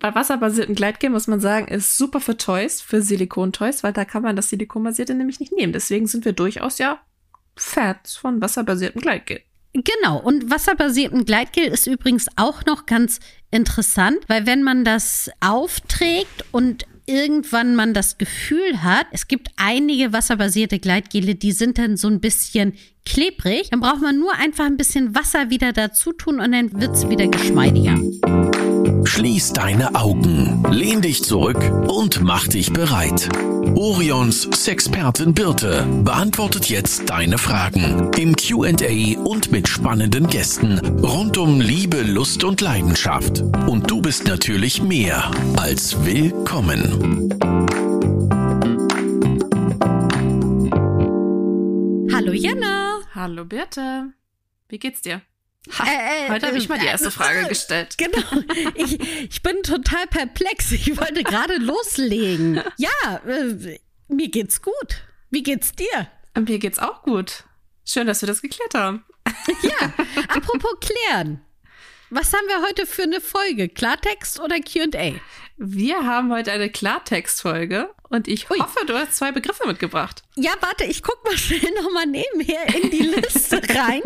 Bei wasserbasierten Gleitgel muss man sagen, ist super für Toys, für Silikontoys, weil da kann man das Silikonbasierte nämlich nicht nehmen. Deswegen sind wir durchaus ja Fans von wasserbasiertem Gleitgel. Genau, und wasserbasierten Gleitgel ist übrigens auch noch ganz interessant, weil wenn man das aufträgt und irgendwann man das Gefühl hat, es gibt einige wasserbasierte Gleitgele, die sind dann so ein bisschen klebrig, dann braucht man nur einfach ein bisschen Wasser wieder dazu tun und dann wird es wieder geschmeidiger. Schließ deine Augen, lehn dich zurück und mach dich bereit. Orions Sexpertin Birte beantwortet jetzt deine Fragen im QA und mit spannenden Gästen rund um Liebe, Lust und Leidenschaft. Und du bist natürlich mehr als willkommen. Hallo Jana. Hallo Birte. Wie geht's dir? Ha, Äh, äh, heute habe ich mal die äh, erste Frage gestellt. Genau. Ich, ich bin total perplex. Ich wollte gerade loslegen. Ja, äh, mir geht's gut. Wie geht's dir? Mir geht's auch gut. Schön, dass wir das geklärt haben. Ja, apropos klären. Was haben wir heute für eine Folge? Klartext oder QA? Wir haben heute eine Klartextfolge und ich Hui. hoffe, du hast zwei Begriffe mitgebracht. Ja, warte, ich guck mal schnell nochmal nebenher in die Liste rein.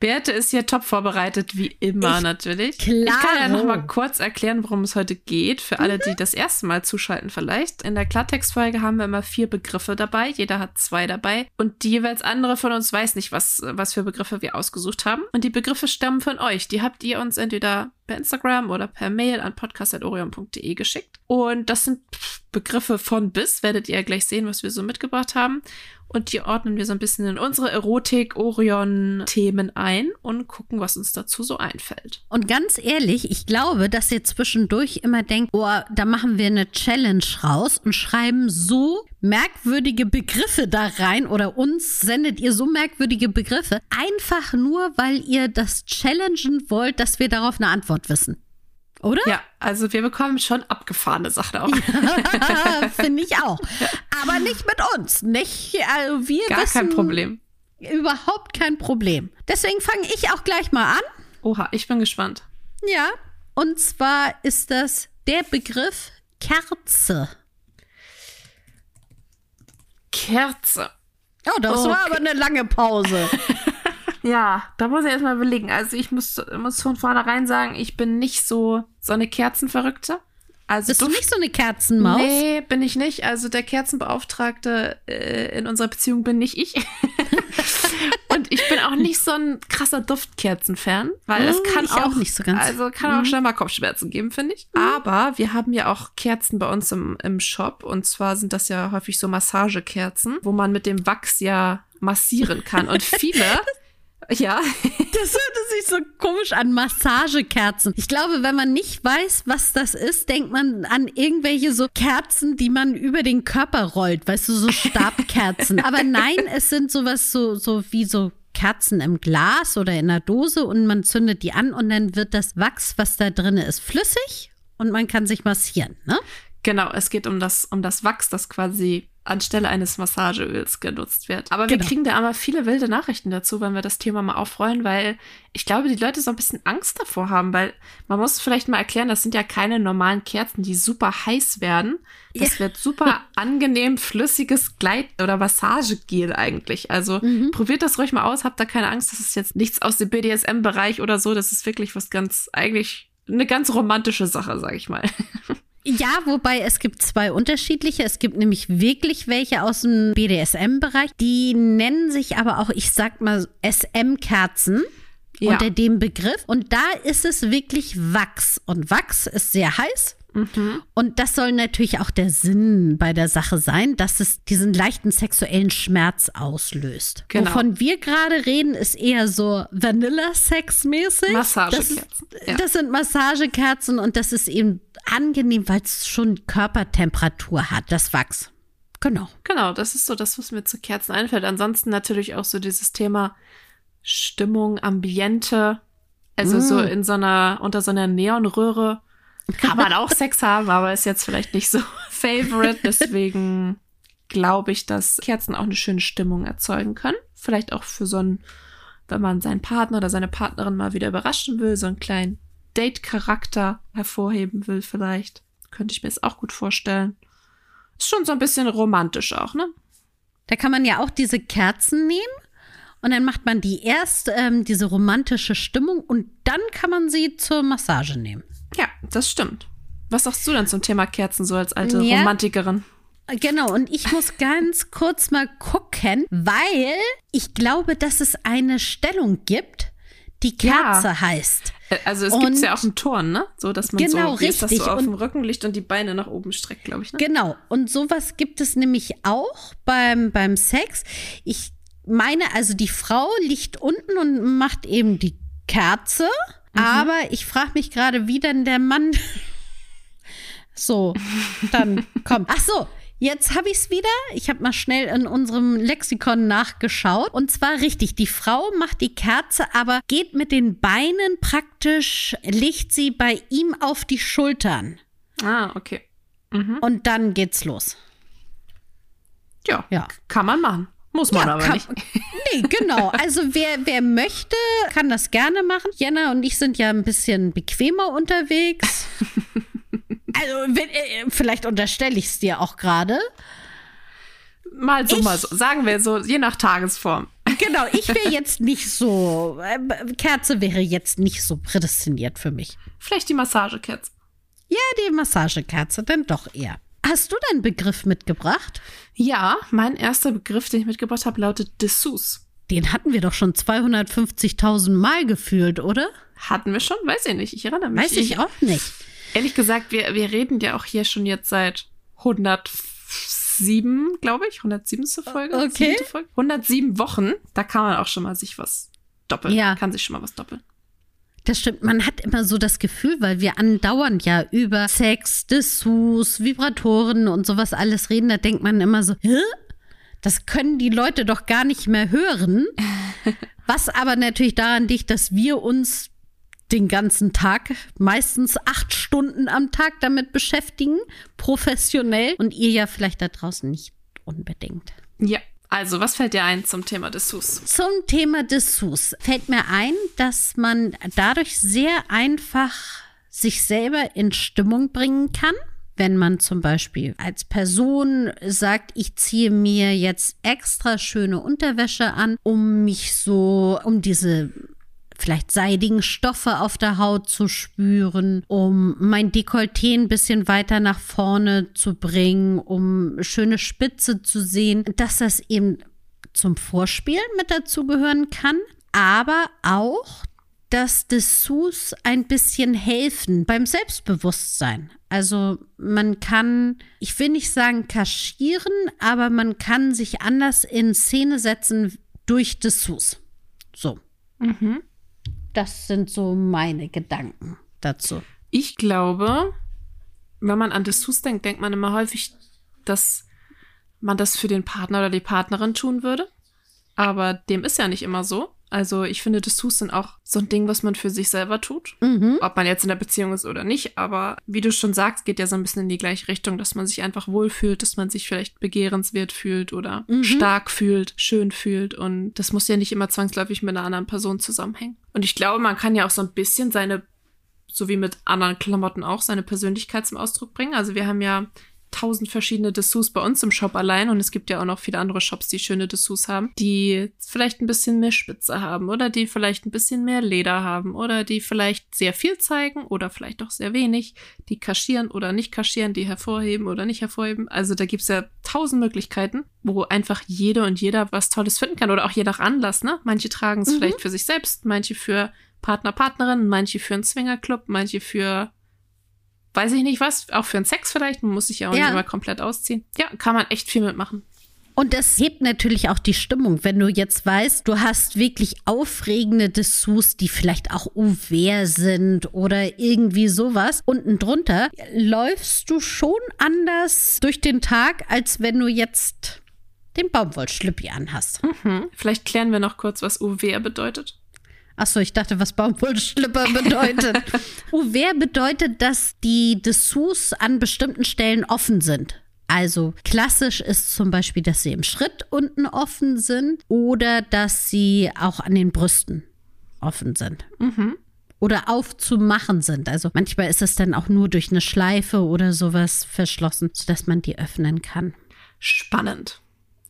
Beate ist hier top vorbereitet, wie immer Ich- natürlich. Klaro. Ich kann ja noch mal kurz erklären, worum es heute geht, für alle, die das erste Mal zuschalten vielleicht. In der Klartextfolge haben wir immer vier Begriffe dabei, jeder hat zwei dabei und die jeweils andere von uns weiß nicht, was, was für Begriffe wir ausgesucht haben. Und die Begriffe stammen von euch. Die habt ihr uns entweder per Instagram oder per Mail an podcast.orion.de geschickt. Und das sind Begriffe von bis, werdet ihr gleich sehen, was wir so mitgebracht haben. Und die ordnen wir so ein bisschen in unsere Erotik-Orion-Themen ein und gucken, was uns dazu so einfällt. Und ganz ehrlich, ich glaube, dass ihr zwischendurch immer denkt, oh, da machen wir eine Challenge raus und schreiben so merkwürdige Begriffe da rein oder uns sendet ihr so merkwürdige Begriffe, einfach nur, weil ihr das challengen wollt, dass wir darauf eine Antwort wissen. Oder? Ja, also wir bekommen schon abgefahrene Sachen auch. Finde ich auch. Aber nicht mit uns. Nicht, also wir Gar wissen kein Problem. Überhaupt kein Problem. Deswegen fange ich auch gleich mal an. Oha, ich bin gespannt. Ja. Und zwar ist das der Begriff Kerze. Kerze. Oh, das war aber eine lange Pause. Ja, da muss ich erstmal überlegen. Also ich muss, muss von vornherein sagen, ich bin nicht so, so eine Kerzenverrückte. Also Bist du Duft- nicht so eine Kerzenmaus? Nee, bin ich nicht. Also der Kerzenbeauftragte äh, in unserer Beziehung bin nicht ich. Und ich bin auch nicht so ein krasser Duftkerzen-Fan, weil es Hm, kann ich auch, auch nicht so ganz. Also kann auch schnell mal Kopfschmerzen geben, finde ich. Aber wir haben ja auch Kerzen bei uns im, im Shop. Und zwar sind das ja häufig so Massagekerzen, wo man mit dem Wachs ja massieren kann. Und viele, ja, Das hört sich so komisch an, Massagekerzen. Ich glaube, wenn man nicht weiß, was das ist, denkt man an irgendwelche so Kerzen, die man über den Körper rollt, weißt du, so Stabkerzen. Aber nein, es sind sowas so, so wie so Kerzen im Glas oder in einer Dose und man zündet die an und dann wird das Wachs, was da drin ist, flüssig und man kann sich massieren, ne? Genau, es geht um das, um das Wachs, das quasi anstelle eines Massageöls genutzt wird. Aber wir Genau. kriegen da immer viele wilde Nachrichten dazu, wenn wir das Thema mal aufrollen, weil ich glaube, die Leute so ein bisschen Angst davor haben, weil man muss vielleicht mal erklären, das sind ja keine normalen Kerzen, die super heiß werden. Das wird super angenehm flüssiges Gleit- oder Massagegel eigentlich. Also probiert das ruhig mal aus, habt da keine Angst, das ist jetzt nichts aus dem BDSM-Bereich oder so, das ist wirklich was ganz, eigentlich eine ganz romantische Sache, sag ich mal. Ja, wobei es gibt zwei unterschiedliche. Es gibt nämlich wirklich welche aus dem BDSM-Bereich. Die nennen sich aber auch, ich sag mal, SM-Kerzen. Ja. Unter dem Begriff. Und da ist es wirklich Wachs. Und Wachs ist sehr heiß. Mhm. Und das soll natürlich auch der Sinn bei der Sache sein, dass es diesen leichten sexuellen Schmerz auslöst. Genau. Wovon wir gerade reden, ist eher so Vanilla-Sex-mäßig. Massagekerzen, Das, ja. das sind Massagekerzen und das ist eben angenehm, weil es schon Körpertemperatur hat, das Wachs. Genau. Genau, das ist so das, was mir zu Kerzen einfällt. Ansonsten natürlich auch so dieses Thema Stimmung, Ambiente. Also Mm. so in so einer, unter so einer Neonröhre kann man auch Sex haben, aber ist jetzt vielleicht nicht so favorite. Deswegen glaube ich, dass Kerzen auch eine schöne Stimmung erzeugen können. Vielleicht auch für so einen, wenn man seinen Partner oder seine Partnerin mal wieder überraschen will, so einen kleinen Date-Charakter hervorheben will, vielleicht. Könnte ich mir das auch gut vorstellen. Ist schon so ein bisschen romantisch auch, ne? Da kann man ja auch diese Kerzen nehmen und dann macht man die erst ähm, diese romantische Stimmung und dann kann man sie zur Massage nehmen. Ja, das stimmt. Was sagst du denn zum Thema Kerzen so als alte Ja. Romantikerin? Genau, und ich muss ganz kurz mal gucken, weil ich glaube, dass es eine Stellung gibt, die Kerze Ja. heißt. Äh, Also es gibt ja auch im Turn, ne? So, dass man Genau, so, wie ist das richtig. so auf Und- dem Rücken liegt und die Beine nach oben streckt, glaube ich, ne? Genau, und sowas gibt es nämlich auch beim, beim Sex. Ich meine, also die Frau liegt unten und macht eben die Kerze, aber ich frage mich gerade, wie denn der Mann so dann kommt. Ach so. Jetzt habe ich es wieder. Ich habe mal schnell in unserem Lexikon nachgeschaut. Und zwar richtig, die Frau macht die Kerze, aber geht mit den Beinen praktisch, legt sie bei ihm auf die Schultern. Ah, okay. Mhm. Und dann geht's los. Ja, Ja. kann man machen. Muss man Ja, aber kann- nicht. Nee, genau. Also wer, wer möchte, kann das gerne machen. Jenna und ich sind ja ein bisschen bequemer unterwegs. Also wenn, äh, vielleicht unterstelle ich es dir auch gerade. Mal so, Ich- mal so. Sagen wir so, je nach Tagesform. Genau, ich wäre jetzt nicht so, äh, Kerze wäre jetzt nicht so prädestiniert für mich. Vielleicht die Massagekerze. Ja, die Massagekerze dann doch eher. Hast du deinen Begriff mitgebracht? Ja, mein erster Begriff, den ich mitgebracht habe, lautet Dessous. Den hatten wir doch schon 250.000 Mal gefühlt, oder? Hatten wir schon? Weiß ich nicht. Ich erinnere mich. Weiß ich auch nicht. Ehrlich gesagt, wir, wir reden ja auch hier schon jetzt seit 107, glaube ich. 107. Folge. Okay. Folge. 107 Wochen. Da kann man auch schon mal sich was doppeln. Ja. Kann sich schon mal was doppeln. Das stimmt, man hat immer so das Gefühl, weil wir andauernd ja über Sex, Dessous, Vibratoren und sowas alles reden, da denkt man immer so, Hä? das können die Leute doch gar nicht mehr hören. Was aber natürlich daran liegt, dass wir uns den ganzen Tag, meistens acht Stunden am Tag damit beschäftigen, professionell und ihr ja vielleicht da draußen nicht unbedingt. Ja. Also, was fällt dir ein zum Thema Dessous? Zum Thema Dessous fällt mir ein, dass man dadurch sehr einfach sich selber in Stimmung bringen kann. Wenn man zum Beispiel als Person sagt, ich ziehe mir jetzt extra schöne Unterwäsche an, um mich so, um diese vielleicht seidigen Stoffe auf der Haut zu spüren, um mein Dekolleté ein bisschen weiter nach vorne zu bringen, um schöne Spitze zu sehen, dass das eben zum Vorspiel mit dazugehören kann, aber auch, dass Dessous ein bisschen helfen beim Selbstbewusstsein. Also man kann, ich will nicht sagen kaschieren, aber man kann sich anders in Szene setzen durch Dessous. So. Mhm. Das sind so meine Gedanken dazu. Ich glaube, wenn man an Dessous denkt, denkt man immer häufig, dass man das für den Partner oder die Partnerin tun würde. Aber dem ist ja nicht immer so. Also ich finde, Dessous sind auch so ein Ding, was man für sich selber tut. Mhm. Ob man jetzt in der Beziehung ist oder nicht. Aber wie du schon sagst, geht ja so ein bisschen in die gleiche Richtung, dass man sich einfach wohlfühlt, dass man sich vielleicht begehrenswert fühlt oder Mhm. stark fühlt, schön fühlt. Und das muss ja nicht immer zwangsläufig mit einer anderen Person zusammenhängen. Und ich glaube, man kann ja auch so ein bisschen seine so wie mit anderen Klamotten auch, seine Persönlichkeit zum Ausdruck bringen. Also wir haben ja tausend verschiedene Dessous bei uns im Shop allein und es gibt ja auch noch viele andere Shops, die schöne Dessous haben, die vielleicht ein bisschen mehr Spitze haben oder die vielleicht ein bisschen mehr Leder haben oder die vielleicht sehr viel zeigen oder vielleicht auch sehr wenig, die kaschieren oder nicht kaschieren, die hervorheben oder nicht hervorheben. Also da gibt's ja tausend Möglichkeiten, wo einfach jede und jeder was Tolles finden kann oder auch je nach Anlass, ne? Manche tragen es Mhm. vielleicht für sich selbst, manche für Partner, Partnerin, manche für einen Swingerclub, manche für weiß ich nicht was, auch für einen Sex vielleicht. Man muss sich ja auch Ja. nicht immer komplett ausziehen. Ja, kann man echt viel mitmachen. Und das hebt natürlich auch die Stimmung, wenn du jetzt weißt, du hast wirklich aufregende Dessous, die vielleicht auch Ouvert sind oder irgendwie sowas. Unten drunter läufst du schon anders durch den Tag, als wenn du jetzt den Baumwollschlüppi anhast. Hm. Vielleicht klären wir noch kurz, was UVR bedeutet. Achso, ich dachte, was Baumwollschlipper bedeutet. Ouvert bedeutet, dass die Dessous an bestimmten Stellen offen sind. Also klassisch ist zum Beispiel, dass sie im Schritt unten offen sind oder dass sie auch an den Brüsten offen sind. Mhm. oder aufzumachen sind. Also manchmal ist es dann auch nur durch eine Schleife oder sowas verschlossen, sodass man die öffnen kann. Spannend.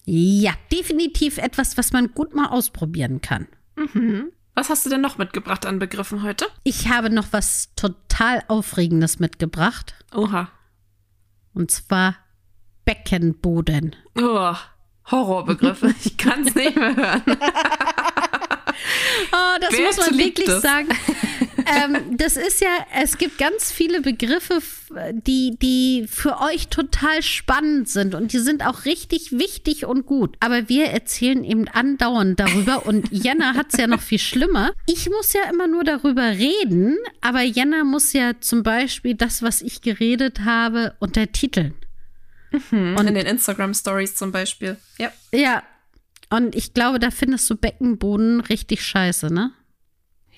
Ja, definitiv etwas, was man gut mal ausprobieren kann. Mhm. Was hast du denn noch mitgebracht an Begriffen heute? Ich habe noch was total Aufregendes mitgebracht. Oha. Und zwar Beckenboden. Oh, Horrorbegriffe. Ich kann es nicht mehr hören. Oh, das Wer muss man wirklich es? sagen. Ähm, das ist ja, es gibt ganz viele Begriffe, die, die für euch total spannend sind und die sind auch richtig wichtig und gut. Aber wir erzählen eben andauernd darüber und Jenna hat es ja noch viel schlimmer. Ich muss ja immer nur darüber reden, aber Jenna muss ja zum Beispiel das, was ich geredet habe, untertiteln. Und in den Instagram Stories zum Beispiel. Ja. Ja. Und ich glaube, da findest du Beckenboden richtig scheiße, ne?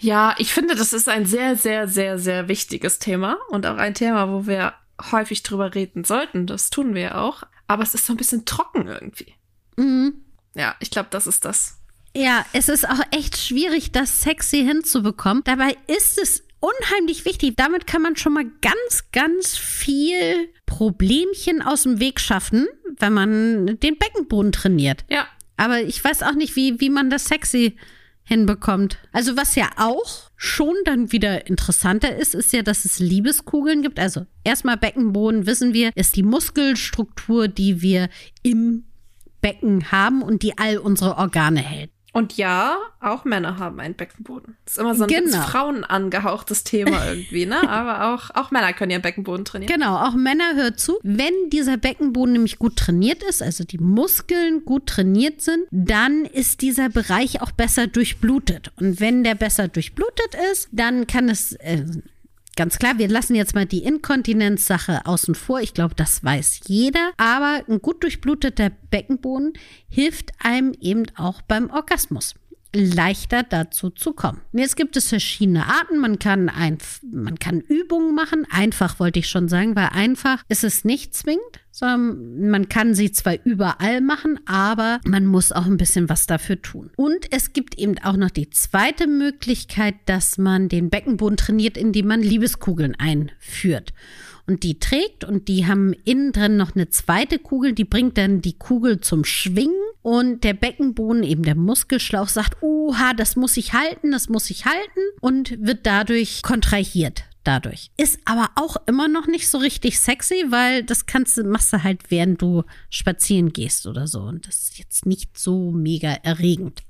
Ja, ich finde, das ist ein sehr, sehr, sehr, sehr wichtiges Thema und auch ein Thema, wo wir häufig drüber reden sollten. Das tun wir ja auch. Aber es ist so ein bisschen trocken irgendwie. Mhm. Ja, ich glaube, das ist das. Ja, es ist auch echt schwierig, das sexy hinzubekommen. Dabei ist es unheimlich wichtig. Damit kann man schon mal ganz, ganz viel Problemchen aus dem Weg schaffen, wenn man den Beckenboden trainiert. Ja. Aber ich weiß auch nicht, wie, wie man das sexy hinbekommt. Also was ja auch schon dann wieder interessanter ist, ist ja, dass es Liebeskugeln gibt. Also erstmal Beckenboden, wissen wir, ist die Muskelstruktur, die wir im Becken haben und die all unsere Organe hält. Und ja, auch Männer haben einen Beckenboden. Das ist immer so ein Genau. Frauen angehauchtes Thema irgendwie, ne? Aber auch, auch Männer können ihren Beckenboden trainieren. Genau, auch Männer hört zu. Wenn dieser Beckenboden nämlich gut trainiert ist, also die Muskeln gut trainiert sind, dann ist dieser Bereich auch besser durchblutet. Und wenn der besser durchblutet ist, dann kann es äh, ganz klar, wir lassen jetzt mal die Inkontinenzsache außen vor. Ich glaube, das weiß jeder. Aber ein gut durchbluteter Beckenboden hilft einem eben auch beim Orgasmus leichter dazu zu kommen. Jetzt gibt es verschiedene Arten. Man kann, ein, man kann Übungen machen. Einfach wollte ich schon sagen, weil einfach ist es nicht zwingend, sondern man kann sie zwar überall machen, aber man muss auch ein bisschen was dafür tun. Und es gibt eben auch noch die zweite Möglichkeit, dass man den Beckenboden trainiert, indem man Liebeskugeln einführt und die trägt und die haben innen drin noch eine zweite Kugel, die bringt dann die Kugel zum Schwingen und der Beckenboden, eben der Muskelschlauch sagt, oha, das muss ich halten, das muss ich halten und wird dadurch kontrahiert. Dadurch. Ist aber auch immer noch nicht so richtig sexy, weil das kannst du, machst du halt, während du spazieren gehst oder so. Und das ist jetzt nicht so mega erregend.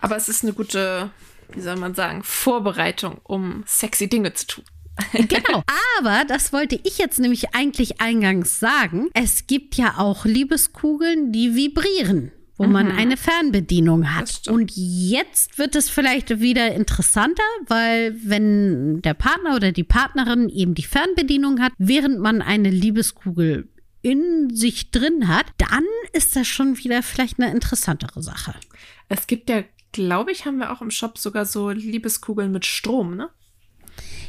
Aber es ist eine gute, wie soll man sagen, Vorbereitung, um sexy Dinge zu tun. Genau. Aber das wollte ich jetzt nämlich eigentlich eingangs sagen. Es gibt ja auch Liebeskugeln, die vibrieren, wo man eine Fernbedienung hat. Und jetzt wird es vielleicht wieder interessanter, weil wenn der Partner oder die Partnerin eben die Fernbedienung hat, während man eine Liebeskugel in sich drin hat, dann ist das schon wieder vielleicht eine interessantere Sache. Es gibt ja, glaube ich, haben wir auch im Shop sogar so Liebeskugeln mit Strom, ne?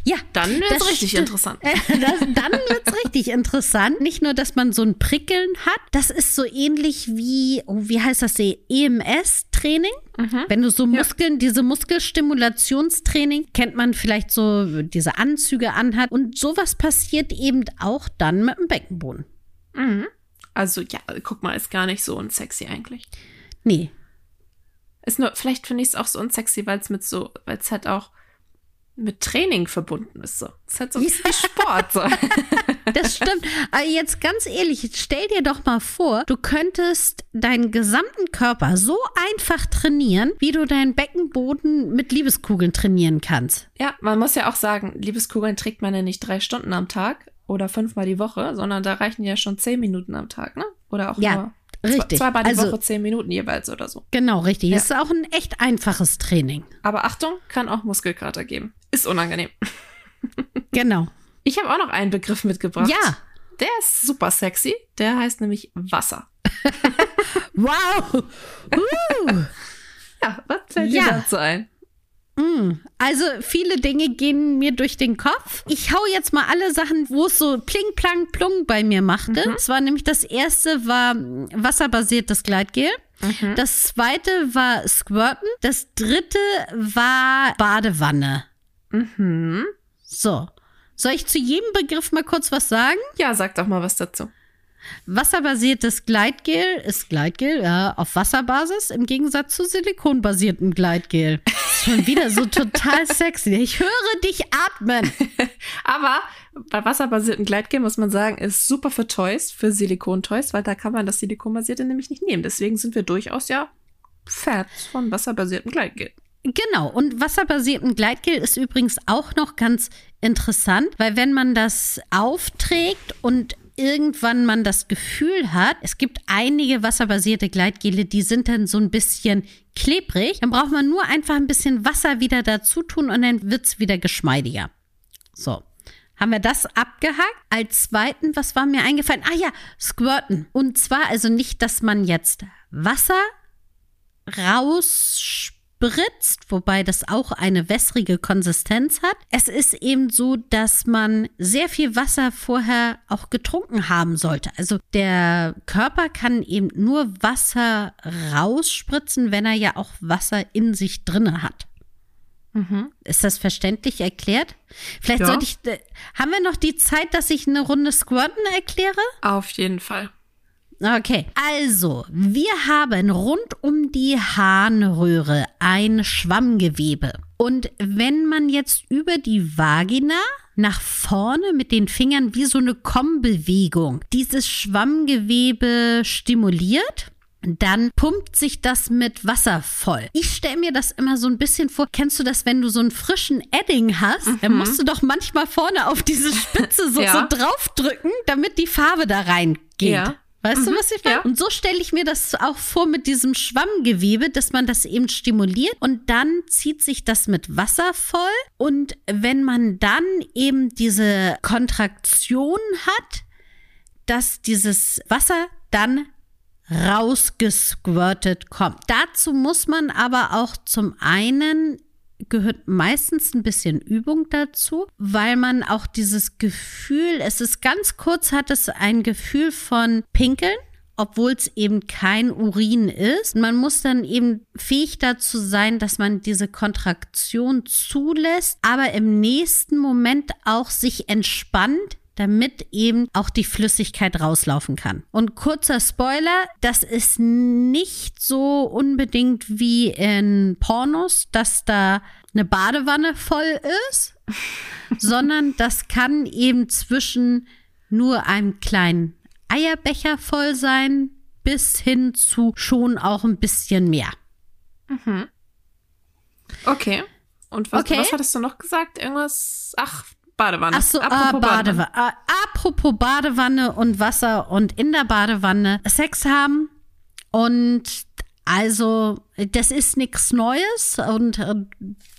Ja, Dann wird es richtig interessant. Das, dann wird's richtig interessant. Nicht nur, dass man so ein Prickeln hat, das ist so ähnlich wie, oh, wie heißt das, EMS-Training? Wenn du so Muskeln, diese Muskelstimulationstraining, kennt man vielleicht so diese Anzüge anhat. Und sowas passiert eben auch dann mit dem Beckenboden. Mhm. Also ja, guck mal, ist gar nicht so unsexy eigentlich. Nee. Ist nur, vielleicht finde ich es auch so unsexy, weil es mit so, weil es halt auch mit Training verbunden ist. So. Es ist halt so ein bisschen Sport. So. Das stimmt. Aber jetzt ganz ehrlich, stell dir doch mal vor, du könntest deinen gesamten Körper so einfach trainieren, wie du deinen Beckenboden mit Liebeskugeln trainieren kannst. Ja, man muss ja auch sagen, Liebeskugeln trägt man ja nicht drei Stunden am Tag oder fünfmal die Woche, sondern da reichen ja schon zehn Minuten am Tag, ne? Oder auch Ja, nur richtig. Zwei, zweimal die Also- Woche zehn Minuten jeweils oder so. Genau, richtig. Ja. Ist auch ein echt einfaches Training. Aber Achtung, kann auch Muskelkater geben. Ist unangenehm. Genau. Ich habe auch noch einen Begriff mitgebracht. Ja. Der ist super sexy. Der heißt nämlich Wasser. Wow. Uh. Ja, was fällt Ja. dir dazu ein? Mm. Also viele Dinge gehen mir durch den Kopf. Ich hau jetzt mal alle Sachen, wo es so pling, plang, plung bei mir machte. Es war nämlich das erste war wasserbasiertes Gleitgel. Das zweite war Squirten. Das dritte war Badewanne. Mhm. So. Soll ich zu jedem Begriff mal kurz was sagen? Ja, sag doch mal was dazu. Wasserbasiertes Gleitgel ist Gleitgel ja, auf Wasserbasis im Gegensatz zu silikonbasiertem Gleitgel. Schon wieder so total sexy. Ich höre dich atmen. Aber bei wasserbasierten Gleitgel muss man sagen, ist super für Toys, für Silikon-Toys, weil da kann man das Silikonbasierte nämlich nicht nehmen. Deswegen sind wir durchaus ja Fans von wasserbasiertem Gleitgel. Genau, und wasserbasierten Gleitgel ist übrigens auch noch ganz interessant, weil wenn man das aufträgt und irgendwann man das Gefühl hat, es gibt einige wasserbasierte Gleitgele, die sind dann so ein bisschen klebrig, dann braucht man nur einfach ein bisschen Wasser wieder dazu tun und dann wird es wieder geschmeidiger. So. Haben wir das abgehakt? Als zweiten, was war mir eingefallen? Ah ja, Squirten. Und zwar also nicht, dass man jetzt Wasser rausspült spritzt, wobei das auch eine wässrige Konsistenz hat. Es ist eben so, dass man sehr viel Wasser vorher auch getrunken haben sollte. Also der Körper kann eben nur Wasser rausspritzen, wenn er ja auch Wasser in sich drinne hat. Mhm. Ist das verständlich erklärt? Vielleicht ja. sollte ich. Äh, haben wir noch die Zeit, dass ich eine Runde Squirten erkläre? Auf jeden Fall. Okay, also wir haben rund um die Harnröhre ein Schwammgewebe. Und wenn man jetzt über die Vagina nach vorne mit den Fingern wie so eine Kommbewegung dieses Schwammgewebe stimuliert, dann pumpt sich das mit Wasser voll. Ich stelle mir das immer so ein bisschen vor. Kennst du das, wenn du so einen frischen Edding hast? Mhm. Dann musst du doch manchmal vorne auf diese Spitze so, ja. so draufdrücken, damit die Farbe da reingeht. Ja. Weißt mhm, du, was ich meine? Ja. Und so stelle ich mir das auch vor mit diesem Schwammgewebe, dass man das eben stimuliert und dann zieht sich das mit Wasser voll. Und wenn man dann eben diese Kontraktion hat, dass dieses Wasser dann rausgesquirtet kommt. Dazu muss man aber auch zum einen gehört meistens ein bisschen Übung dazu, weil man auch dieses Gefühl, es ist ganz kurz, hat es ein Gefühl von Pinkeln obwohl es eben kein Urin ist. Man muss dann eben fähig dazu sein, dass man diese Kontraktion zulässt, aber im nächsten Moment auch sich entspannt, damit eben auch die Flüssigkeit rauslaufen kann. Und kurzer Spoiler, das ist nicht so unbedingt wie in Pornos, dass da eine Badewanne voll ist, sondern das kann eben zwischen nur einem kleinen Eierbecher voll sein bis hin zu schon auch ein bisschen mehr. Mhm. Okay. Und was, okay. was hattest du noch gesagt? Irgendwas? Ach, Badewanne. Achso, apropos, äh, Badewanne. Badewanne. Äh, apropos Badewanne und Wasser und in der Badewanne Sex haben. Und also, das ist nichts Neues und äh,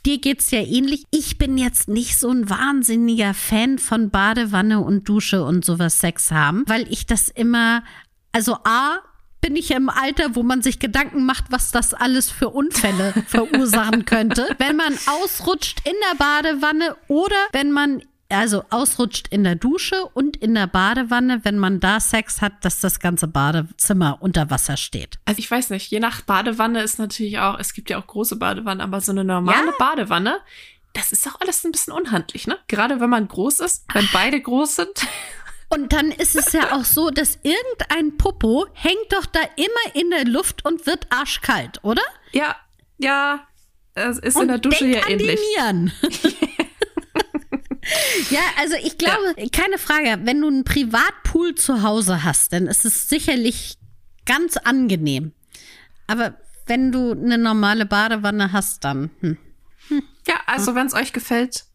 dir geht's ja ähnlich. Ich bin jetzt nicht so ein wahnsinniger Fan von Badewanne und Dusche und sowas Sex haben, weil ich das immer, also A, bin ich im Alter, wo man sich Gedanken macht, was das alles für Unfälle verursachen könnte. Wenn man ausrutscht in der Badewanne oder wenn man also ausrutscht in der Dusche und in der Badewanne, wenn man da Sex hat, dass das ganze Badezimmer unter Wasser steht. Also ich weiß nicht, je nach Badewanne ist natürlich auch, es gibt ja auch große Badewannen, aber so eine normale ja? Badewanne, das ist auch alles ein bisschen unhandlich, ne? Gerade wenn man groß ist, wenn beide groß sind. Und dann ist es ja auch so, dass irgendein Popo hängt doch da immer in der Luft und wird arschkalt, oder? Ja, ja. Es ist und in der Dusche ja ähnlich. Die Nieren. Ja, also ich glaube, ja. keine Frage, wenn du einen Privatpool zu Hause hast, dann ist es sicherlich ganz angenehm. Aber wenn du eine normale Badewanne hast, dann. Hm. Hm. Ja, also wenn es euch gefällt,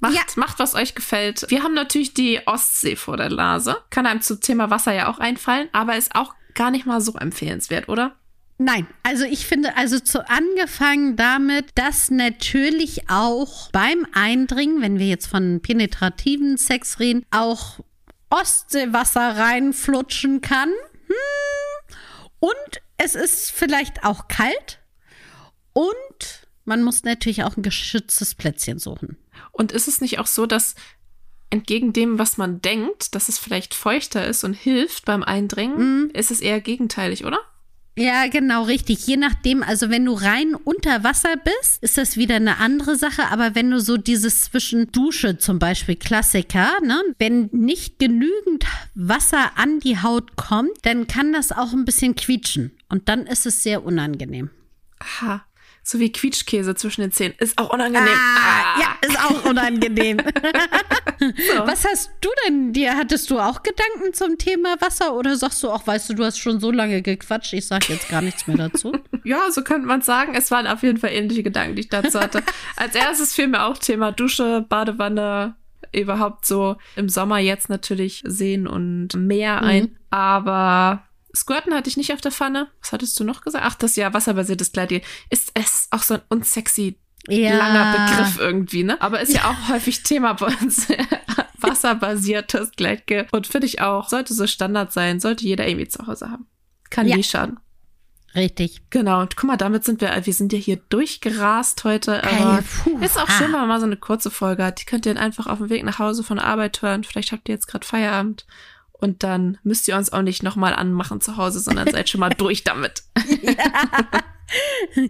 macht, ja. macht, was euch gefällt. Wir haben natürlich die Ostsee vor der Nase. Kann einem zum Thema Wasser ja auch einfallen, aber ist auch gar nicht mal so empfehlenswert, oder? Nein, also ich finde, also zu angefangen damit, dass natürlich auch beim Eindringen, wenn wir jetzt von penetrativen Sex reden, auch Ostseewasser reinflutschen kann. Hm. Und es ist vielleicht auch kalt. Und man muss natürlich auch ein geschütztes Plätzchen suchen. Und ist es nicht auch so, dass entgegen dem, was man denkt, dass es vielleicht feuchter ist und hilft beim Eindringen, mm. ist es eher gegenteilig, oder? Ja, genau, richtig. Je nachdem, also wenn du rein unter Wasser bist, ist das wieder eine andere Sache. Aber wenn du so dieses zwischen Dusche zum Beispiel, Klassiker, ne? wenn nicht genügend Wasser an die Haut kommt, dann kann das auch ein bisschen quietschen. Und dann ist es sehr unangenehm. Aha. So wie Quietschkäse zwischen den Zähnen. Ist auch unangenehm. Ah, ja, ist auch unangenehm. So. Was hast du denn dir? Hattest du auch Gedanken zum Thema Wasser oder sagst du auch, weißt du, du hast schon so lange gequatscht, ich sag jetzt gar nichts mehr dazu? Ja, so könnte man sagen. Es waren auf jeden Fall ähnliche Gedanken, die ich dazu hatte. Als erstes fiel mir auch Thema Dusche, Badewanne, überhaupt so im Sommer jetzt natürlich Seen und Meer ein. Aber Squirten hatte ich nicht auf der Pfanne. Was hattest du noch gesagt? Ach, das ja wasserbasiertes Gleitgel. Ist es auch so ein unsexy langer Begriff irgendwie, ne? Aber ist ja, auch häufig Thema bei uns. Wasserbasiertes Gleitgel. Und finde ich auch, sollte so Standard sein, sollte jeder irgendwie zu Hause haben. Kann Ja. nie schaden. Richtig. Genau, und guck mal, damit sind wir, wir sind ja hier durchgerast heute. Aber puh, ist auch ah. schön, wenn man mal so eine kurze Folge hat. Die könnt ihr dann einfach auf dem Weg nach Hause von der Arbeit hören. Vielleicht habt ihr jetzt gerade Feierabend. Und dann müsst ihr uns auch nicht nochmal anmachen zu Hause, sondern seid schon mal durch damit.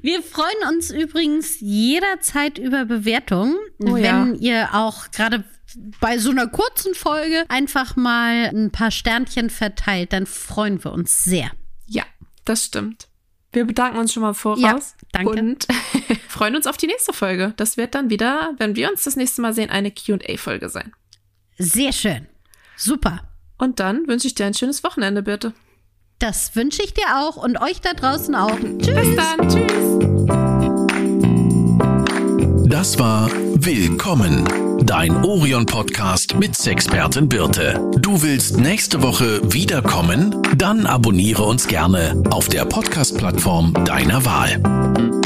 Wir freuen uns übrigens jederzeit über Bewertungen, Oh wenn ja. ihr auch gerade bei so einer kurzen Folge einfach mal ein paar Sternchen verteilt, dann freuen wir uns sehr. Ja, das stimmt. Wir bedanken uns schon mal voraus. Ja, danke. Und freuen uns auf die nächste Folge. Das wird dann wieder, wenn wir uns das nächste Mal sehen, eine QA-Folge sein. Sehr schön. Super. Und dann wünsche ich dir ein schönes Wochenende, bitte. Das wünsche ich dir auch und euch da draußen auch. Tschüss. Bis dann. Tschüss. Das war Willkommen, dein Orion-Podcast mit Sexpertin Birte. Du willst nächste Woche wiederkommen? Dann abonniere uns gerne auf der Podcast-Plattform deiner Wahl.